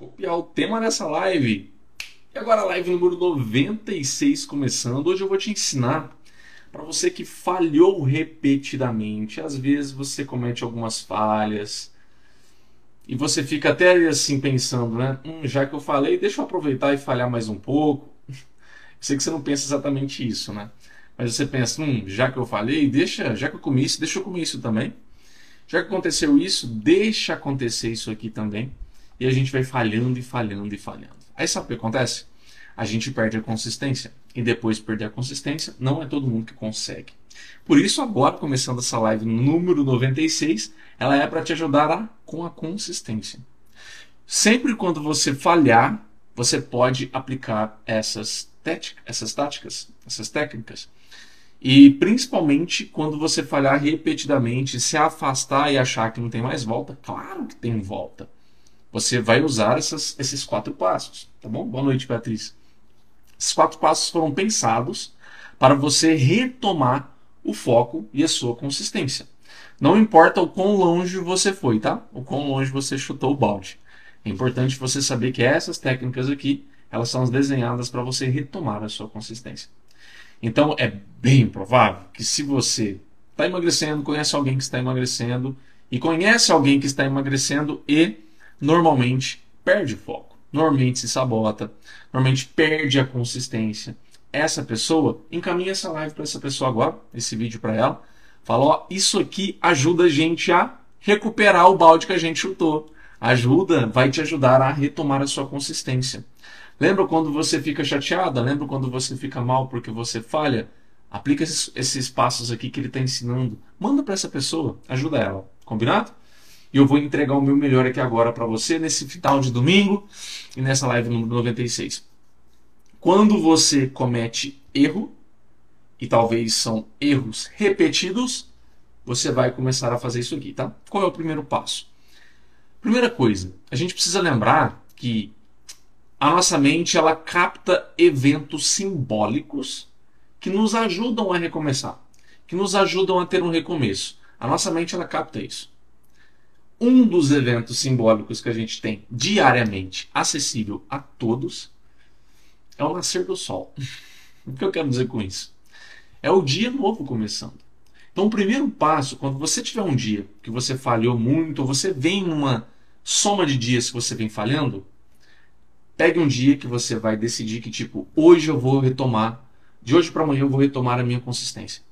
copiar o tema dessa live. E agora a live número 96 começando. Hoje eu vou te ensinar para você que falhou repetidamente. Às vezes você comete algumas falhas e você fica até assim pensando, né? Hum, já que eu falei, deixa eu aproveitar e falhar mais um pouco. Sei que você não pensa exatamente isso, né? Mas você pensa, hum, já que eu falei, deixa, já que eu comi isso, deixa eu comer isso também. Já que aconteceu isso, deixa acontecer isso aqui também e a gente vai falhando e falhando e falhando. Aí sabe o que acontece? A gente perde a consistência. E depois de perder a consistência, não é todo mundo que consegue. Por isso, agora, começando essa live número 96, ela é para te ajudar a, com a consistência. Sempre quando você falhar, você pode aplicar essas, essas táticas, essas técnicas. E principalmente quando você falhar repetidamente, se afastar e achar que não tem mais volta, claro que tem volta você vai usar essas, esses quatro passos, tá bom? Boa noite, Beatriz. Esses quatro passos foram pensados para você retomar o foco e a sua consistência. Não importa o quão longe você foi, tá? O quão longe você chutou o balde. É importante você saber que essas técnicas aqui, elas são desenhadas para você retomar a sua consistência. Então, é bem provável que se você está emagrecendo, conhece alguém que está emagrecendo e conhece alguém que está emagrecendo e normalmente perde foco, normalmente se sabota, normalmente perde a consistência. Essa pessoa, encaminha essa live para essa pessoa agora, esse vídeo para ela. Fala, ó, isso aqui ajuda a gente a recuperar o balde que a gente chutou. Ajuda, vai te ajudar a retomar a sua consistência. Lembra quando você fica chateada? Lembra quando você fica mal porque você falha? Aplica esses, esses passos aqui que ele está ensinando. Manda para essa pessoa, ajuda ela. Combinado? E eu vou entregar o meu melhor aqui agora para você nesse final de domingo e nessa live número 96. Quando você comete erro, e talvez são erros repetidos, você vai começar a fazer isso aqui, tá? Qual é o primeiro passo? Primeira coisa, a gente precisa lembrar que a nossa mente ela capta eventos simbólicos que nos ajudam a recomeçar, que nos ajudam a ter um recomeço. A nossa mente ela capta isso um dos eventos simbólicos que a gente tem diariamente acessível a todos é o nascer do sol. O que eu quero dizer com isso? É o dia novo começando. Então, o primeiro passo, quando você tiver um dia que você falhou muito, ou você vem numa soma de dias que você vem falhando, pegue um dia que você vai decidir que, tipo, hoje eu vou retomar, de hoje para amanhã eu vou retomar a minha consistência.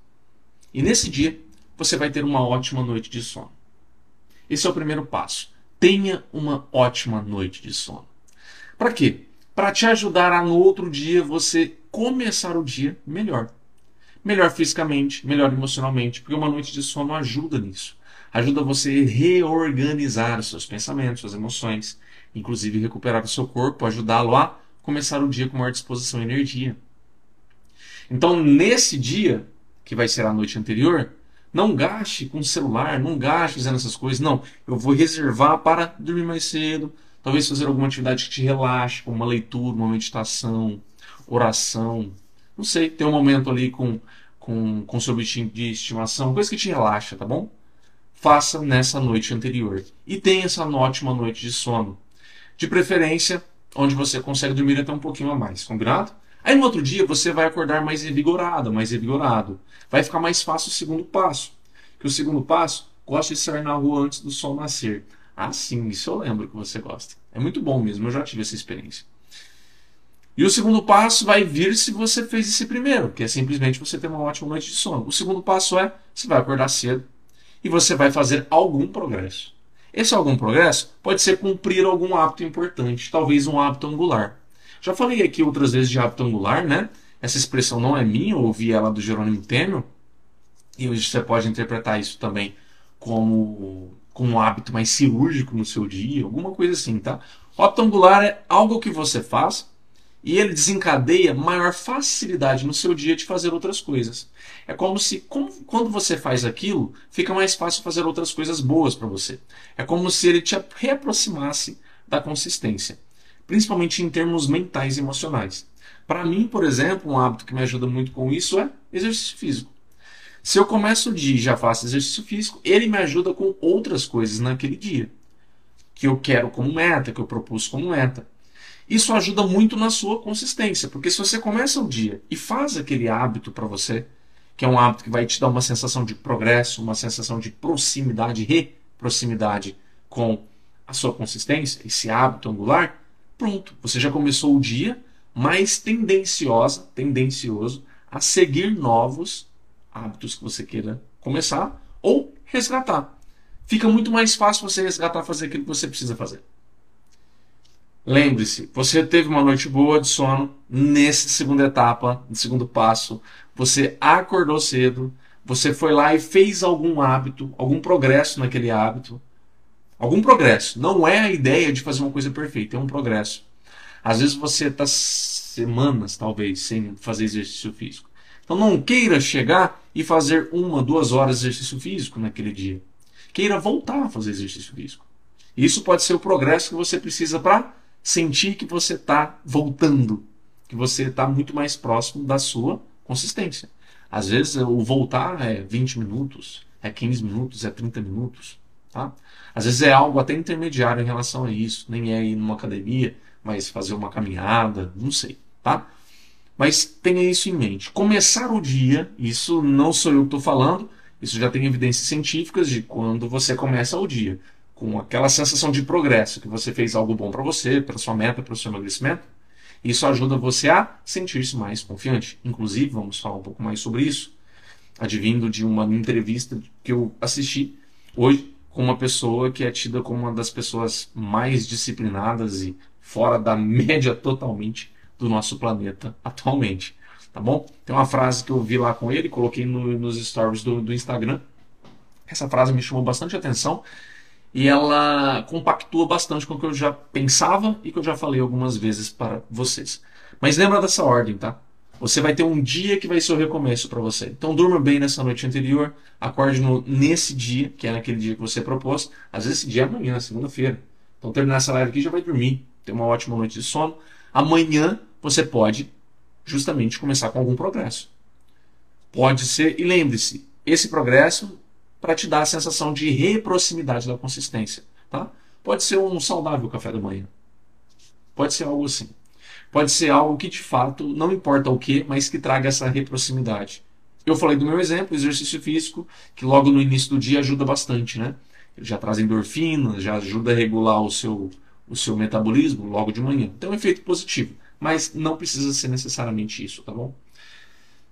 E nesse dia, você vai ter uma ótima noite de sono. Esse é o primeiro passo. Tenha uma ótima noite de sono. Para quê? Para te ajudar a no outro dia você começar o dia melhor. Melhor fisicamente, melhor emocionalmente, porque uma noite de sono ajuda nisso. Ajuda você a reorganizar seus pensamentos, suas emoções, inclusive recuperar o seu corpo, ajudá-lo a começar o dia com maior disposição e energia. Então, nesse dia, que vai ser a noite anterior, não gaste com celular, não gaste fazendo essas coisas. Não, eu vou reservar para dormir mais cedo, talvez fazer alguma atividade que te relaxe, como uma leitura, uma meditação, oração. Não sei, ter um momento ali com, com, com seu bichinho de estimação, coisa que te relaxa, tá bom? Faça nessa noite anterior. E tenha essa ótima noite de sono. De preferência, onde você consegue dormir até um pouquinho a mais, combinado? Aí no outro dia você vai acordar mais revigorado, mais revigorado. Vai ficar mais fácil o segundo passo. Que o segundo passo, gosta de sair na rua antes do sol nascer. Ah, sim, isso eu lembro que você gosta. É muito bom mesmo, eu já tive essa experiência. E o segundo passo vai vir se você fez esse primeiro, que é simplesmente você ter uma ótima noite de sono. O segundo passo é você vai acordar cedo e você vai fazer algum progresso. Esse algum progresso pode ser cumprir algum hábito importante, talvez um hábito angular. Já falei aqui outras vezes de hábito angular, né? Essa expressão não é minha, eu ouvi ela do Jerônimo Temel. E você pode interpretar isso também como, como um hábito mais cirúrgico no seu dia, alguma coisa assim, tá? O hábito angular é algo que você faz e ele desencadeia maior facilidade no seu dia de fazer outras coisas. É como se, como, quando você faz aquilo, fica mais fácil fazer outras coisas boas para você. É como se ele te reaproximasse da consistência principalmente em termos mentais e emocionais. Para mim, por exemplo, um hábito que me ajuda muito com isso é exercício físico. Se eu começo o dia e já faço exercício físico, ele me ajuda com outras coisas naquele dia. que eu quero como meta, que eu propus como meta. Isso ajuda muito na sua consistência, porque se você começa o dia e faz aquele hábito para você, que é um hábito que vai te dar uma sensação de progresso, uma sensação de proximidade, reproximidade com a sua consistência, esse hábito angular, pronto, você já começou o dia mais tendenciosa, tendencioso a seguir novos hábitos que você queira começar ou resgatar. Fica muito mais fácil você resgatar fazer aquilo que você precisa fazer. Lembre-se, você teve uma noite boa de sono nessa segunda etapa, no segundo passo, você acordou cedo, você foi lá e fez algum hábito, algum progresso naquele hábito. Algum progresso. Não é a ideia de fazer uma coisa perfeita, é um progresso. Às vezes você está semanas, talvez, sem fazer exercício físico. Então não queira chegar e fazer uma, duas horas de exercício físico naquele dia. Queira voltar a fazer exercício físico. Isso pode ser o progresso que você precisa para sentir que você está voltando, que você está muito mais próximo da sua consistência. Às vezes o voltar é 20 minutos, é 15 minutos, é 30 minutos. Tá? Às vezes é algo até intermediário em relação a isso. Nem é ir numa academia, mas fazer uma caminhada, não sei. Tá? Mas tenha isso em mente. Começar o dia, isso não sou eu que estou falando, isso já tem evidências científicas de quando você começa o dia com aquela sensação de progresso, que você fez algo bom para você, para sua meta, para o seu emagrecimento, isso ajuda você a sentir-se mais confiante. Inclusive, vamos falar um pouco mais sobre isso, advindo de uma entrevista que eu assisti hoje com uma pessoa que é tida como uma das pessoas mais disciplinadas e fora da média totalmente do nosso planeta atualmente. Tá bom? Tem uma frase que eu vi lá com ele, coloquei no, nos stories do, do Instagram. Essa frase me chamou bastante atenção e ela compactua bastante com o que eu já pensava e que eu já falei algumas vezes para vocês. Mas lembra dessa ordem, tá? Você vai ter um dia que vai ser o recomeço para você. Então durma bem nessa noite anterior, acorde no, nesse dia, que é naquele dia que você propôs. Às vezes esse dia é amanhã, segunda-feira. Então terminar essa live aqui já vai dormir, ter uma ótima noite de sono. Amanhã você pode justamente começar com algum progresso. Pode ser, e lembre-se, esse progresso para te dar a sensação de reproximidade da consistência. Tá? Pode ser um saudável café da manhã. Pode ser algo assim. Pode ser algo que de fato, não importa o que, mas que traga essa reproximidade. Eu falei do meu exemplo, exercício físico, que logo no início do dia ajuda bastante, né? Ele já traz endorfina, já ajuda a regular o seu, o seu metabolismo logo de manhã. Então, é um efeito positivo. Mas não precisa ser necessariamente isso, tá bom?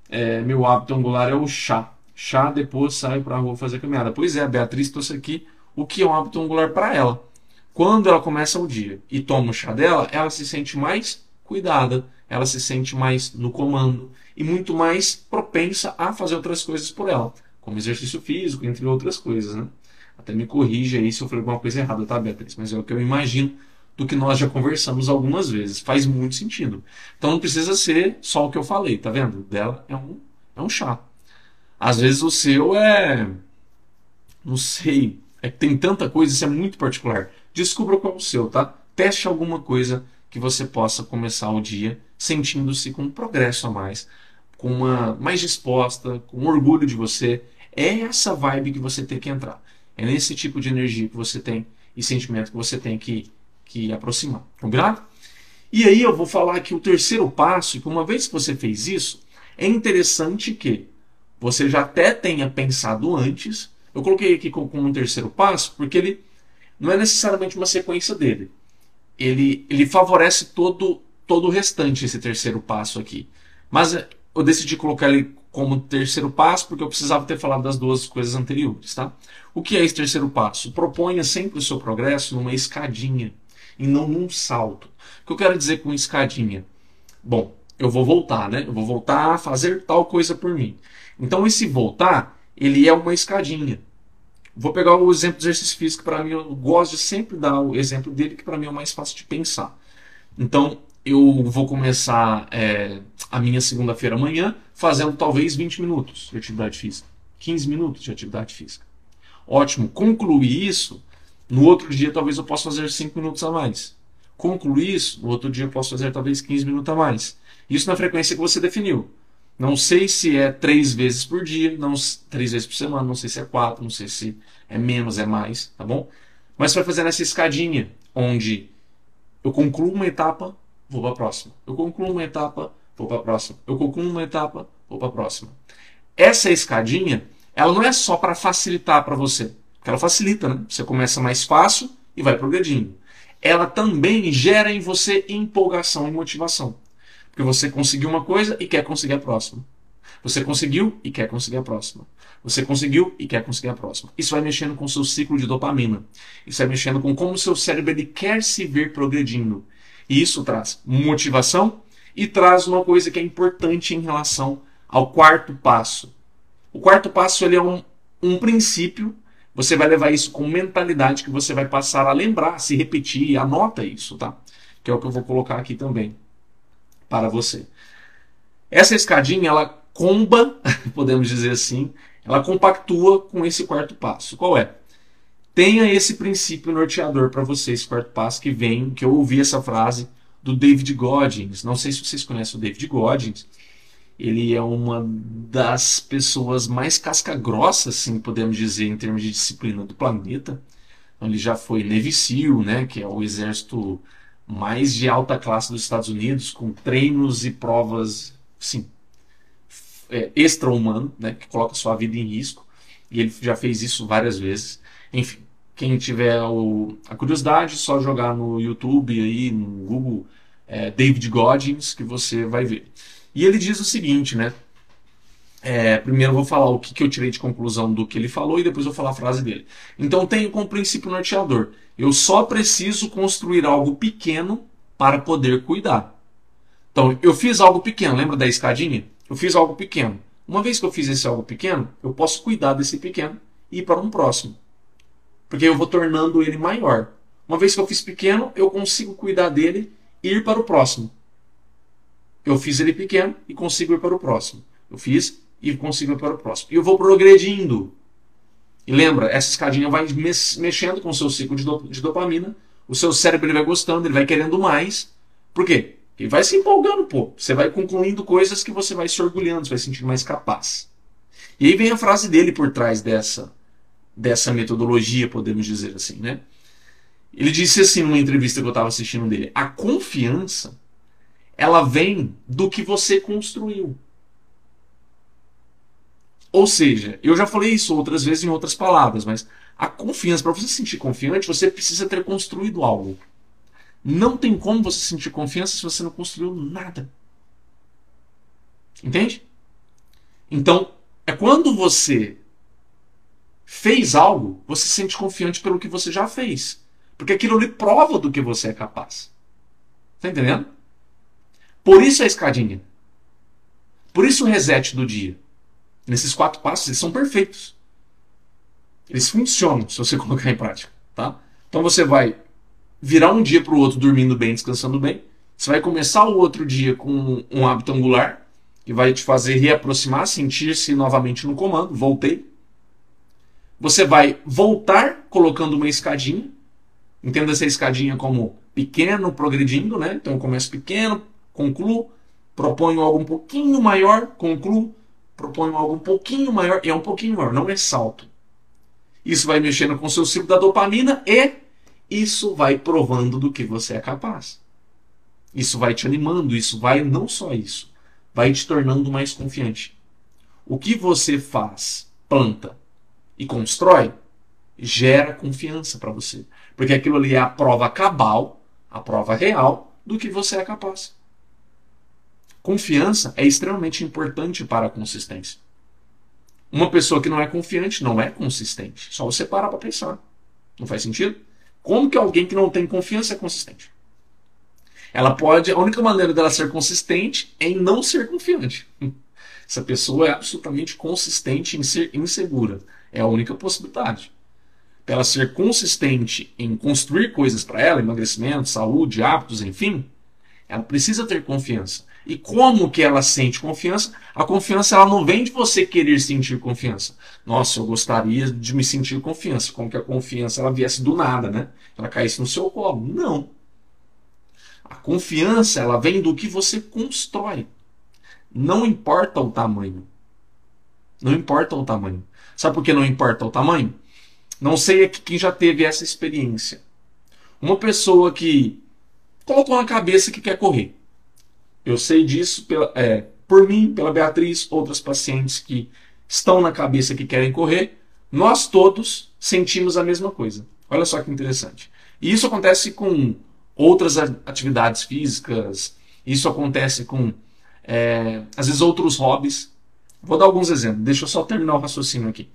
É, meu hábito angular é o chá chá, depois sai para a rua fazer caminhada. Pois é, a Beatriz trouxe aqui o que é um hábito angular para ela. Quando ela começa o dia e toma o chá dela, ela se sente mais cuidada, ela se sente mais no comando e muito mais propensa a fazer outras coisas por ela, como exercício físico, entre outras coisas, né? Até me corrija aí se eu falei alguma coisa errada, tá, Beatriz? Mas é o que eu imagino do que nós já conversamos algumas vezes. Faz muito sentido. Então não precisa ser só o que eu falei, tá vendo? Dela é um, é um chá. Às vezes o seu é. Não sei. É que tem tanta coisa, isso é muito particular. Descubra qual é o seu, tá? Teste alguma coisa que você possa começar o dia sentindo-se com um progresso a mais, com uma mais disposta, com orgulho de você. É essa vibe que você tem que entrar. É nesse tipo de energia que você tem e sentimento que você tem que, que aproximar. Combinado? E aí eu vou falar que o terceiro passo, que uma vez que você fez isso, é interessante que você já até tenha pensado antes. Eu coloquei aqui como um terceiro passo porque ele não é necessariamente uma sequência dele. Ele, ele favorece todo, todo o restante, esse terceiro passo aqui. Mas eu decidi colocar ele como terceiro passo porque eu precisava ter falado das duas coisas anteriores. Tá? O que é esse terceiro passo? Proponha sempre o seu progresso numa escadinha e não num salto. O que eu quero dizer com escadinha? Bom, eu vou voltar, né? Eu vou voltar a fazer tal coisa por mim. Então esse voltar, ele é uma escadinha. Vou pegar o exemplo do exercício físico, para mim eu gosto de sempre dar o exemplo dele, que para mim é o mais fácil de pensar. Então eu vou começar é, a minha segunda-feira amanhã fazendo talvez 20 minutos de atividade física, 15 minutos de atividade física. Ótimo, concluir isso, no outro dia talvez eu possa fazer 5 minutos a mais. Concluir isso, no outro dia eu posso fazer talvez 15 minutos a mais. Isso na frequência que você definiu. Não sei se é três vezes por dia, não três vezes por semana, não sei se é quatro, não sei se é menos, é mais, tá bom? Mas vai fazer nessa escadinha, onde eu concluo uma etapa, vou para a próxima. Eu concluo uma etapa, vou para a próxima. Eu concluo uma etapa, vou para a próxima. Essa escadinha, ela não é só para facilitar para você. Porque ela facilita, né? Você começa mais fácil e vai progredindo. Ela também gera em você empolgação e motivação. Porque você conseguiu uma coisa e quer conseguir a próxima. Você conseguiu e quer conseguir a próxima. Você conseguiu e quer conseguir a próxima. Isso vai mexendo com o seu ciclo de dopamina. Isso vai mexendo com como o seu cérebro ele quer se ver progredindo. E isso traz motivação e traz uma coisa que é importante em relação ao quarto passo. O quarto passo ele é um, um princípio. Você vai levar isso com mentalidade que você vai passar a lembrar, se repetir. Anota isso, tá? Que é o que eu vou colocar aqui também para você. Essa escadinha, ela comba, podemos dizer assim, ela compactua com esse quarto passo. Qual é? Tenha esse princípio norteador para você, esse quarto passo que vem, que eu ouvi essa frase do David Goggins. Não sei se vocês conhecem o David Goggins. Ele é uma das pessoas mais casca-grossa, assim, podemos dizer, em termos de disciplina do planeta. Então, ele já foi Navy SEAL, né, que é o exército mais de alta classe dos Estados Unidos, com treinos e provas, sim, é, extra-humano, né, que coloca sua vida em risco. E ele já fez isso várias vezes. Enfim, quem tiver o, a curiosidade, só jogar no YouTube aí, no Google, é, David Goggins, que você vai ver. E ele diz o seguinte, né? É, primeiro vou falar o que, que eu tirei de conclusão do que ele falou e depois vou falar a frase dele. Então tenho como princípio norteador. Eu só preciso construir algo pequeno para poder cuidar. Então, eu fiz algo pequeno, lembra da escadinha? Eu fiz algo pequeno. Uma vez que eu fiz esse algo pequeno, eu posso cuidar desse pequeno e ir para um próximo. Porque eu vou tornando ele maior. Uma vez que eu fiz pequeno, eu consigo cuidar dele e ir para o próximo. Eu fiz ele pequeno e consigo ir para o próximo. Eu fiz, e consigo para o próximo. E eu vou progredindo. E lembra, essa escadinha vai mexendo com o seu ciclo de, do, de dopamina, o seu cérebro ele vai gostando, ele vai querendo mais. Por quê? Ele vai se empolgando, pô. Você vai concluindo coisas que você vai se orgulhando, você vai se sentir mais capaz. E aí vem a frase dele por trás dessa, dessa metodologia, podemos dizer assim, né? Ele disse assim numa entrevista que eu estava assistindo dele: a confiança ela vem do que você construiu. Ou seja, eu já falei isso outras vezes em outras palavras, mas a confiança, para você se sentir confiante, você precisa ter construído algo. Não tem como você sentir confiança se você não construiu nada. Entende? Então, é quando você fez algo, você se sente confiante pelo que você já fez. Porque aquilo lhe prova do que você é capaz. Tá entendendo? Por isso a escadinha. Por isso o reset do dia. Nesses quatro passos, eles são perfeitos. Eles funcionam se você colocar em prática. Tá? Então você vai virar um dia para o outro dormindo bem, descansando bem. Você vai começar o outro dia com um hábito angular, que vai te fazer reaproximar, sentir-se novamente no comando. Voltei. Você vai voltar colocando uma escadinha. Entenda essa escadinha como pequeno, progredindo, né? Então eu começo pequeno, concluo, proponho algo um pouquinho maior, concluo, proponho algo um pouquinho maior, é um pouquinho maior, não é salto. Isso vai mexendo com o seu ciclo da dopamina e isso vai provando do que você é capaz. Isso vai te animando, isso vai, não só isso, vai te tornando mais confiante. O que você faz, planta e constrói, gera confiança para você. Porque aquilo ali é a prova cabal, a prova real do que você é capaz. Confiança é extremamente importante para a consistência. Uma pessoa que não é confiante não é consistente. Só você parar para pensar. Não faz sentido? Como que alguém que não tem confiança é consistente? Ela pode, a única maneira dela ser consistente é em não ser confiante. Essa pessoa é absolutamente consistente em ser insegura. É a única possibilidade. Para ela ser consistente em construir coisas para ela, emagrecimento, saúde, hábitos, enfim, ela precisa ter confiança. E como que ela sente confiança? A confiança ela não vem de você querer sentir confiança. Nossa, eu gostaria de me sentir confiança. Como que a confiança ela viesse do nada, né? Ela caísse no seu colo. Não. A confiança ela vem do que você constrói. Não importa o tamanho. Não importa o tamanho. Sabe por que não importa o tamanho? Não sei aqui quem já teve essa experiência. Uma pessoa que colocou na cabeça que quer correr. Eu sei disso pela, é, por mim, pela Beatriz, outras pacientes que estão na cabeça que querem correr. Nós todos sentimos a mesma coisa. Olha só que interessante. E isso acontece com outras atividades físicas, isso acontece com, é, às vezes, outros hobbies. Vou dar alguns exemplos, deixa eu só terminar o raciocínio aqui.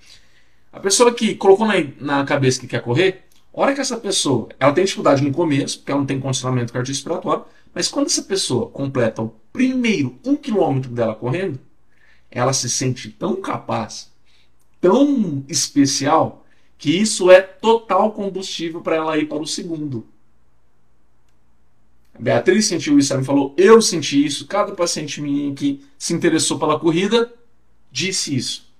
A pessoa que colocou na, na cabeça que quer correr, a hora que essa pessoa, ela tem dificuldade no começo, porque ela não tem condicionamento cardiorrespiratório, mas quando essa pessoa completa o primeiro um quilômetro dela correndo, ela se sente tão capaz, tão especial, que isso é total combustível para ela ir para o segundo. A Beatriz sentiu isso, ela me falou, eu senti isso, cada paciente minha que se interessou pela corrida disse isso.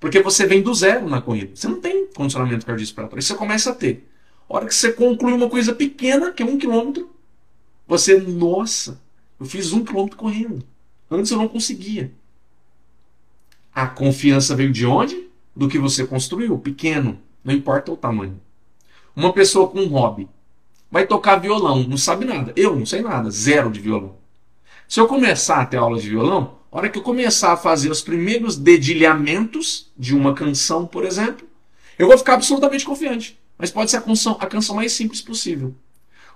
Porque você vem do zero na corrida. Você não tem condicionamento cardiorrespiratório. Você começa a ter. A hora que você conclui uma coisa pequena, que é um quilômetro, você, nossa, eu fiz um quilômetro correndo. Antes eu não conseguia. A confiança veio de onde? Do que você construiu, pequeno, não importa o tamanho. Uma pessoa com um hobby vai tocar violão, não sabe nada. Eu não sei nada, zero de violão. Se eu começar a ter aula de violão, a hora que eu começar a fazer os primeiros dedilhamentos de uma canção, por exemplo, eu vou ficar absolutamente confiante. Mas pode ser a canção, a canção mais simples possível.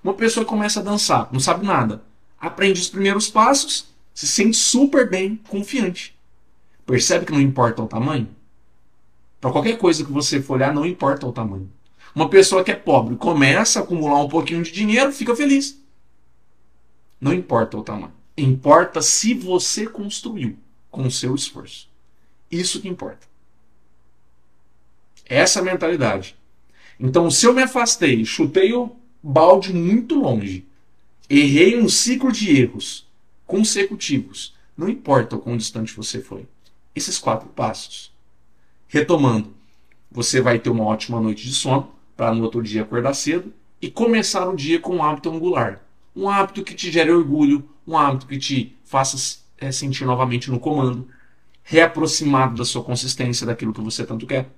Uma pessoa começa a dançar, não sabe nada, aprende os primeiros passos, se sente super bem, confiante. Percebe que não importa o tamanho? Para qualquer coisa que você for olhar, não importa o tamanho. Uma pessoa que é pobre começa a acumular um pouquinho de dinheiro, fica feliz. Não importa o tamanho. Importa se você construiu com o seu esforço. Isso que importa. Essa é mentalidade. Então, se eu me afastei, chutei o balde muito longe, errei um ciclo de erros consecutivos, não importa o quão distante você foi. Esses quatro passos. Retomando, você vai ter uma ótima noite de sono para no outro dia acordar cedo e começar o dia com um hábito angular. Um hábito que te gere orgulho, um hábito que te faça é, sentir novamente no comando, reaproximado da sua consistência, daquilo que você tanto quer.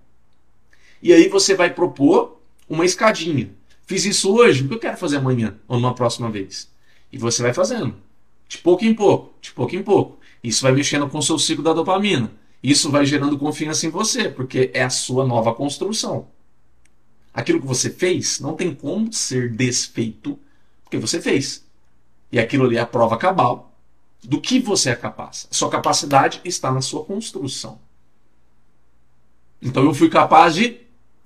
E aí você vai propor uma escadinha. Fiz isso hoje, o que eu quero fazer amanhã ou numa próxima vez? E você vai fazendo, de pouco em pouco, de pouco em pouco. Isso vai mexendo com o seu ciclo da dopamina. Isso vai gerando confiança em você, porque é a sua nova construção. Aquilo que você fez não tem como ser desfeito, porque você fez. E aquilo ali é a prova cabal do que você é capaz. Sua capacidade está na sua construção. Então eu fui capaz de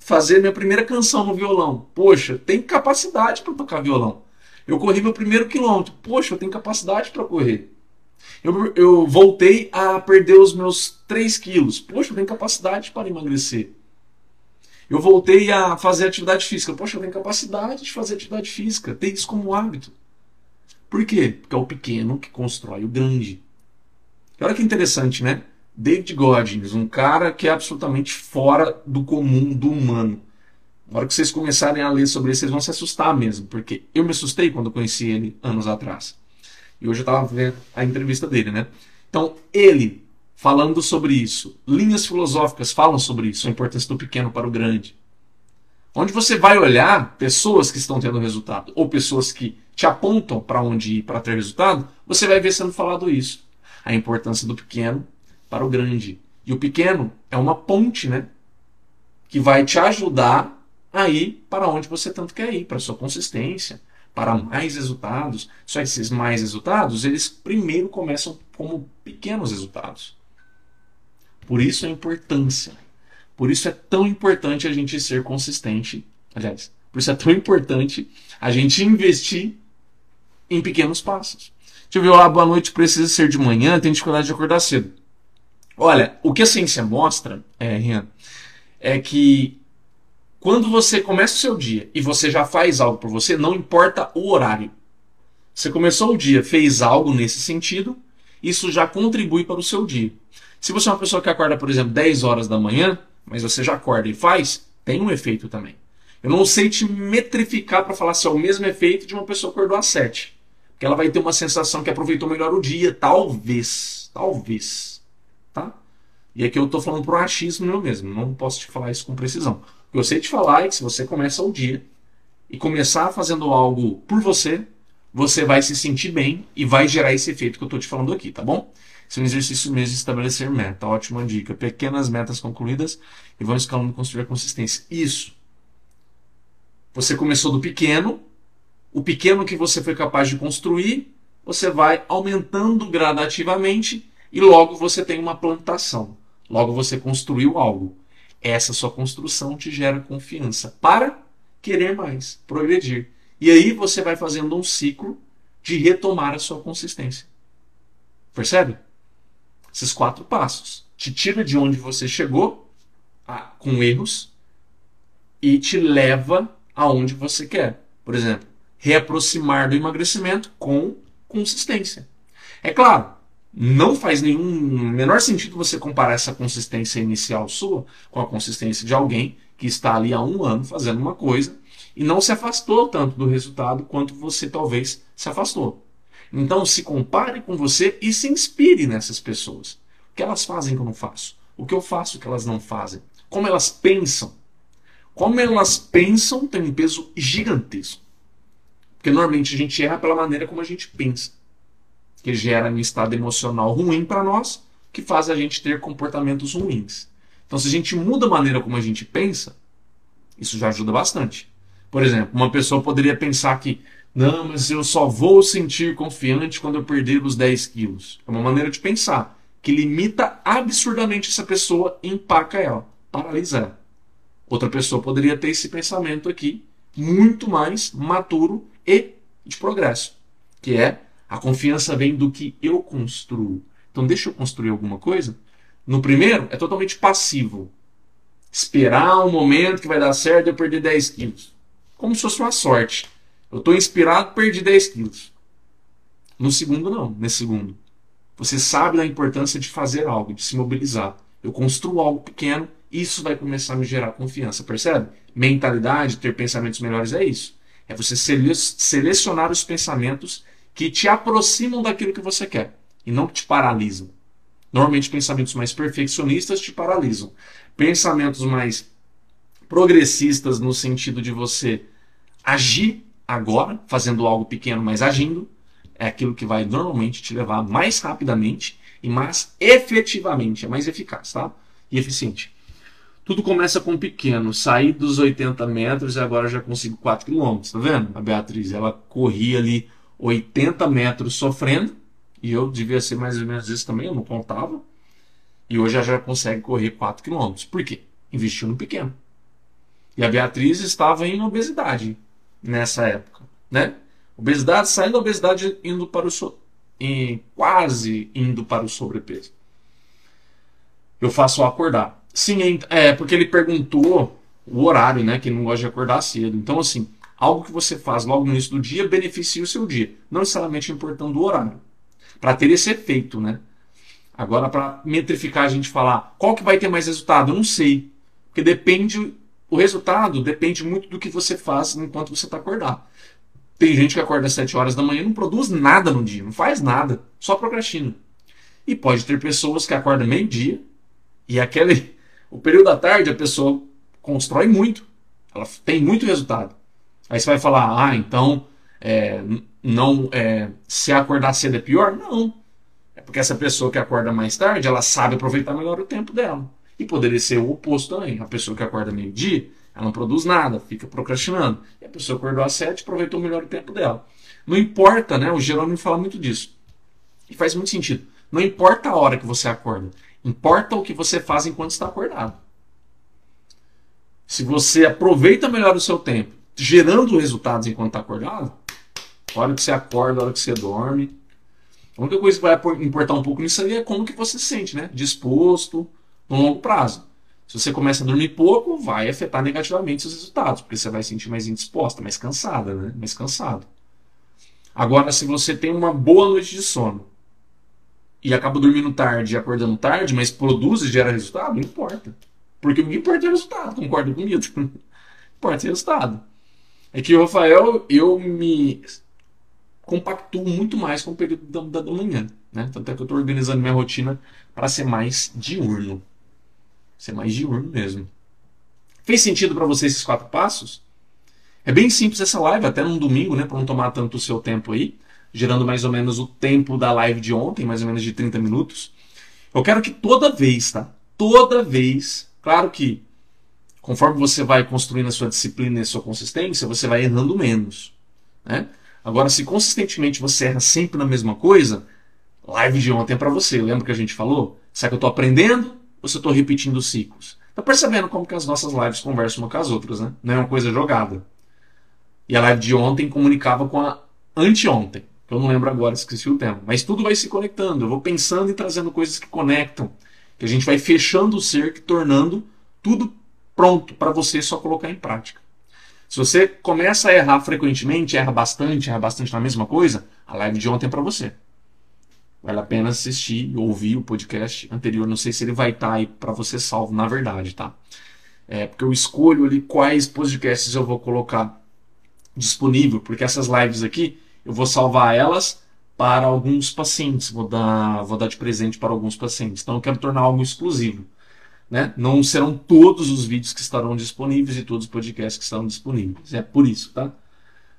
fazer minha primeira canção no violão. Poxa, tem capacidade para tocar violão. Eu corri meu primeiro quilômetro. Poxa, eu tenho capacidade para correr. Eu, eu voltei a perder os meus 3 quilos. Poxa, eu tenho capacidade para emagrecer. Eu voltei a fazer atividade física. Poxa, eu tenho capacidade de fazer atividade física. Ter isso como hábito. Por quê? Porque é o pequeno que constrói o grande. E olha que interessante, né? David Goggins, um cara que é absolutamente fora do comum do humano. Na hora que vocês começarem a ler sobre ele, vocês vão se assustar mesmo, porque eu me assustei quando conheci ele anos atrás. E hoje eu estava vendo a entrevista dele, né? Então, ele falando sobre isso, linhas filosóficas falam sobre isso, a importância do pequeno para o grande. Onde você vai olhar pessoas que estão tendo resultado, ou pessoas que te apontam para onde ir para ter resultado, você vai ver sendo falado isso. A importância do pequeno para o grande. E o pequeno é uma ponte, né? Que vai te ajudar a ir para onde você tanto quer ir, para sua consistência, para mais resultados. Só esses mais resultados, eles primeiro começam como pequenos resultados. Por isso a importância. Por isso é tão importante a gente ser consistente. Aliás, por isso é tão importante a gente investir em pequenos passos. Deixa eu ver, olá, boa noite, precisa ser de manhã, tem dificuldade de acordar cedo. Olha, o que a ciência mostra, é, Rian, é que quando você começa o seu dia e você já faz algo por você, não importa o horário. Você começou o dia, fez algo nesse sentido, isso já contribui para o seu dia. Se você é uma pessoa que acorda, por exemplo, 10 horas da manhã, mas você já acorda e faz, tem um efeito também. Eu não sei te metrificar para falar se é o mesmo efeito de uma pessoa que acordou às 7. Porque ela vai ter uma sensação que aproveitou melhor o dia, talvez. Talvez. Tá? E aqui eu estou falando pro achismo meu mesmo, não posso te falar isso com precisão. O que eu sei te falar é que se você começa o dia e começar fazendo algo por você, você vai se sentir bem e vai gerar esse efeito que eu estou te falando aqui, tá bom? Esse é um exercício mesmo de estabelecer meta. Ótima dica. Pequenas metas concluídas e vão escalando construir a consistência. Isso. Você começou do pequeno, o pequeno que você foi capaz de construir, você vai aumentando gradativamente e logo você tem uma plantação. Logo você construiu algo. Essa sua construção te gera confiança para querer mais, progredir. E aí você vai fazendo um ciclo de retomar a sua consistência. Percebe? Esses quatro passos. Te tira de onde você chegou a, com erros e te leva aonde você quer. Por exemplo, reaproximar do emagrecimento com consistência. É claro, não faz nenhum menor sentido você comparar essa consistência inicial sua com a consistência de alguém que está ali há um ano fazendo uma coisa e não se afastou tanto do resultado quanto você talvez se afastou. Então se compare com você e se inspire nessas pessoas. O que elas fazem que eu não faço? O que eu faço que elas não fazem? Como elas pensam? Como elas pensam tem um peso gigantesco. Porque normalmente a gente erra pela maneira como a gente pensa, que gera um estado emocional ruim para nós, que faz a gente ter comportamentos ruins. Então, se a gente muda a maneira como a gente pensa, isso já ajuda bastante. Por exemplo, uma pessoa poderia pensar que não, mas eu só vou sentir confiante quando eu perder os 10 quilos. É uma maneira de pensar que limita absurdamente essa pessoa e empaca ela, paralisa ela. Outra pessoa poderia ter esse pensamento aqui, muito mais maturo e de progresso, que é a confiança vem do que eu construo. Então, deixa eu construir alguma coisa. No primeiro, é totalmente passivo. Esperar um momento que vai dar certo e eu perder 10 quilos. Como se fosse uma sorte. Eu estou inspirado, perdi 10 quilos. No segundo, não. Nesse segundo. Você sabe da importância de fazer algo, de se mobilizar. Eu construo algo pequeno, isso vai começar a me gerar confiança, percebe? Mentalidade, ter pensamentos melhores é isso. É você selecionar os pensamentos que te aproximam daquilo que você quer e não que te paralisam. Normalmente, pensamentos mais perfeccionistas te paralisam. Pensamentos mais progressistas, no sentido de você agir agora, fazendo algo pequeno, mas agindo, é aquilo que vai normalmente te levar mais rapidamente e mais efetivamente, é mais eficaz tá? e eficiente. Tudo começa com pequeno. Saí dos 80 metros e agora já consigo 4 quilômetros. Tá vendo? A Beatriz, ela corria ali 80 metros sofrendo. E eu devia ser mais ou menos isso também, eu não contava. E hoje ela já consegue correr 4 quilômetros. Por quê? Investiu no pequeno. E a Beatriz estava em obesidade nessa época, né? Obesidade, saindo da obesidade, indo para o so... em, quase indo para o sobrepeso. Eu faço acordar. Sim, é porque ele perguntou o horário, né? Que não gosta de acordar cedo. Então, assim, algo que você faz logo no início do dia beneficia o seu dia. Não necessariamente importando o horário. Para ter esse efeito, né? Agora, para metrificar, a gente falar qual que vai ter mais resultado, eu não sei. Porque depende. O resultado depende muito do que você faz enquanto você está acordado. Tem gente que acorda às 7 horas da manhã e não produz nada no dia, não faz nada, só procrastina. E pode ter pessoas que acordam meio-dia e aquele o período da tarde a pessoa constrói muito, ela tem muito resultado. Aí você vai falar, ah, então é, não é, se acordar cedo é pior? Não. É porque essa pessoa que acorda mais tarde, ela sabe aproveitar melhor o tempo dela. E poderia ser o oposto também. A pessoa que acorda meio-dia, ela não produz nada, fica procrastinando. E a pessoa acordou às sete aproveitou melhor o tempo dela. Não importa, né? O Jerônimo fala muito disso. E faz muito sentido. Não importa a hora que você acorda. Importa o que você faz enquanto está acordado. Se você aproveita melhor o seu tempo, gerando resultados enquanto está acordado, a hora que você acorda, a hora que você dorme. A única coisa que vai importar um pouco nisso aí é como que você se sente, né? Disposto no longo prazo. Se você começa a dormir pouco, vai afetar negativamente seus resultados, porque você vai se sentir mais indisposta, mais cansada, né? Mais cansado. Agora, se você tem uma boa noite de sono, e acaba dormindo tarde e acordando tarde, mas produz e gera resultado, não importa. Porque o que importa é o resultado, concorda comigo? importa é o resultado. É que o Rafael, eu me compactuo muito mais com o período da, da manhã. Né? Tanto é que eu estou organizando minha rotina para ser mais diurno. Ser mais diurno mesmo. Fez sentido para você esses quatro passos? É bem simples essa live, até num domingo, né, para não tomar tanto o seu tempo aí, gerando mais ou menos o tempo da live de ontem, mais ou menos de 30 minutos. Eu quero que toda vez, tá? Toda vez, claro que conforme você vai construindo a sua disciplina e a sua consistência, você vai errando menos, né? Agora, se consistentemente você erra sempre na mesma coisa, live de ontem é para você. Lembra que a gente falou? Será que eu estou aprendendo ou se eu estou repetindo ciclos? Tá percebendo como que as nossas lives conversam uma com as outras, né? Não é uma coisa jogada. E a live de ontem comunicava com a anteontem. Que eu não lembro agora, esqueci o tema. Mas tudo vai se conectando. Eu vou pensando e trazendo coisas que conectam. Que a gente vai fechando o ser, tornando tudo pronto para você só colocar em prática. Se você começa a errar frequentemente, erra bastante, erra bastante na mesma coisa, a live de ontem é para você. Vale a pena assistir, ouvir o podcast anterior. Não sei se ele vai estar tá aí para você salvo, na verdade, tá? É, porque eu escolho ali quais podcasts eu vou colocar disponível, porque essas lives aqui eu vou salvar elas para alguns pacientes, vou dar, vou dar de presente para alguns pacientes. Então eu quero tornar algo exclusivo. Né? Não serão todos os vídeos que estarão disponíveis e todos os podcasts que estarão disponíveis. É por isso, tá?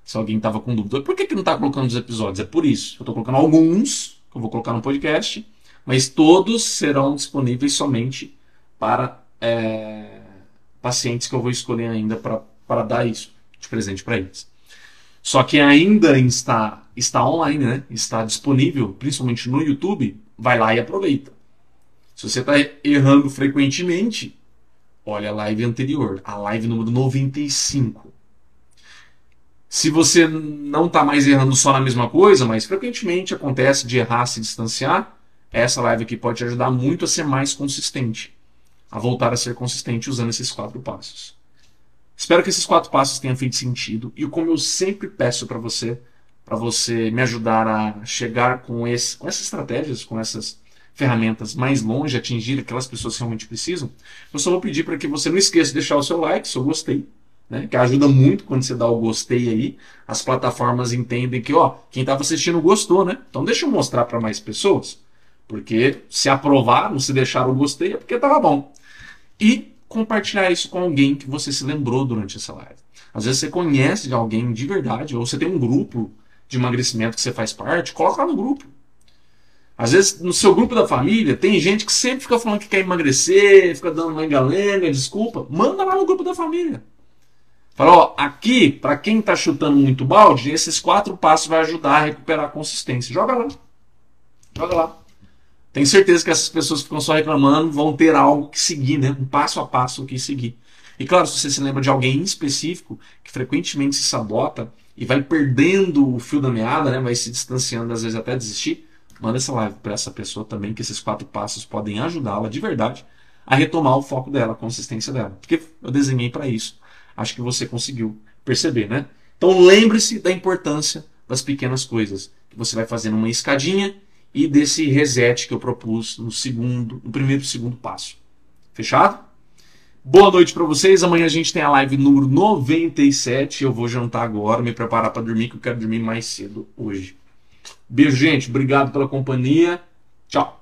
Se alguém estava com dúvida, por que, que não está colocando os episódios? É por isso. Eu estou colocando alguns, que eu vou colocar no podcast, mas todos serão disponíveis somente para é, pacientes que eu vou escolher ainda para dar isso de presente para eles. Só que ainda está, está online, né? está disponível, principalmente no YouTube, vai lá e aproveita. Se você está errando frequentemente, olha a live anterior, a live número 95. Se você não está mais errando só na mesma coisa, mas frequentemente acontece de errar, se distanciar, essa live aqui pode te ajudar muito a ser mais consistente, a voltar a ser consistente usando esses quatro passos. Espero que esses quatro passos tenham feito sentido e como eu sempre peço para você, para você me ajudar a chegar com, esse, com essas estratégias, com essas ferramentas mais longe, atingir aquelas pessoas que realmente precisam, eu só vou pedir para que você não esqueça de deixar o seu like, seu gostei, né? Que ajuda muito quando você dá o gostei aí. As plataformas entendem que, ó, quem estava assistindo gostou, né? Então deixa eu mostrar para mais pessoas, porque se aprovaram, se deixaram o gostei é porque estava bom. E compartilhar isso com alguém que você se lembrou durante essa live. Às vezes você conhece de alguém de verdade, ou você tem um grupo de emagrecimento que você faz parte, coloca lá no grupo. Às vezes, no seu grupo da família, tem gente que sempre fica falando que quer emagrecer, fica dando lenga-lenga, desculpa. Manda lá no grupo da família. Fala, ó, aqui, para quem está chutando muito balde, esses quatro passos vai ajudar a recuperar a consistência. Joga lá. Joga lá. Tenho certeza que essas pessoas que ficam só reclamando vão ter algo que seguir, né? Um passo a passo que seguir. E claro, se você se lembra de alguém em específico que frequentemente se sabota e vai perdendo o fio da meada, né? Vai se distanciando, às vezes até desistir, manda essa live para essa pessoa também, que esses quatro passos podem ajudá-la de verdade a retomar o foco dela, a consistência dela. Porque eu desenhei para isso. Acho que você conseguiu perceber, né? Então lembre-se da importância das pequenas coisas que você vai fazendo uma escadinha e desse reset que eu propus no segundo, no primeiro e segundo passo. Fechado? Boa noite para vocês. Amanhã a gente tem a live número 97. Eu vou jantar agora, me preparar para dormir, que eu quero dormir mais cedo hoje. Beijo, gente. Obrigado pela companhia. Tchau.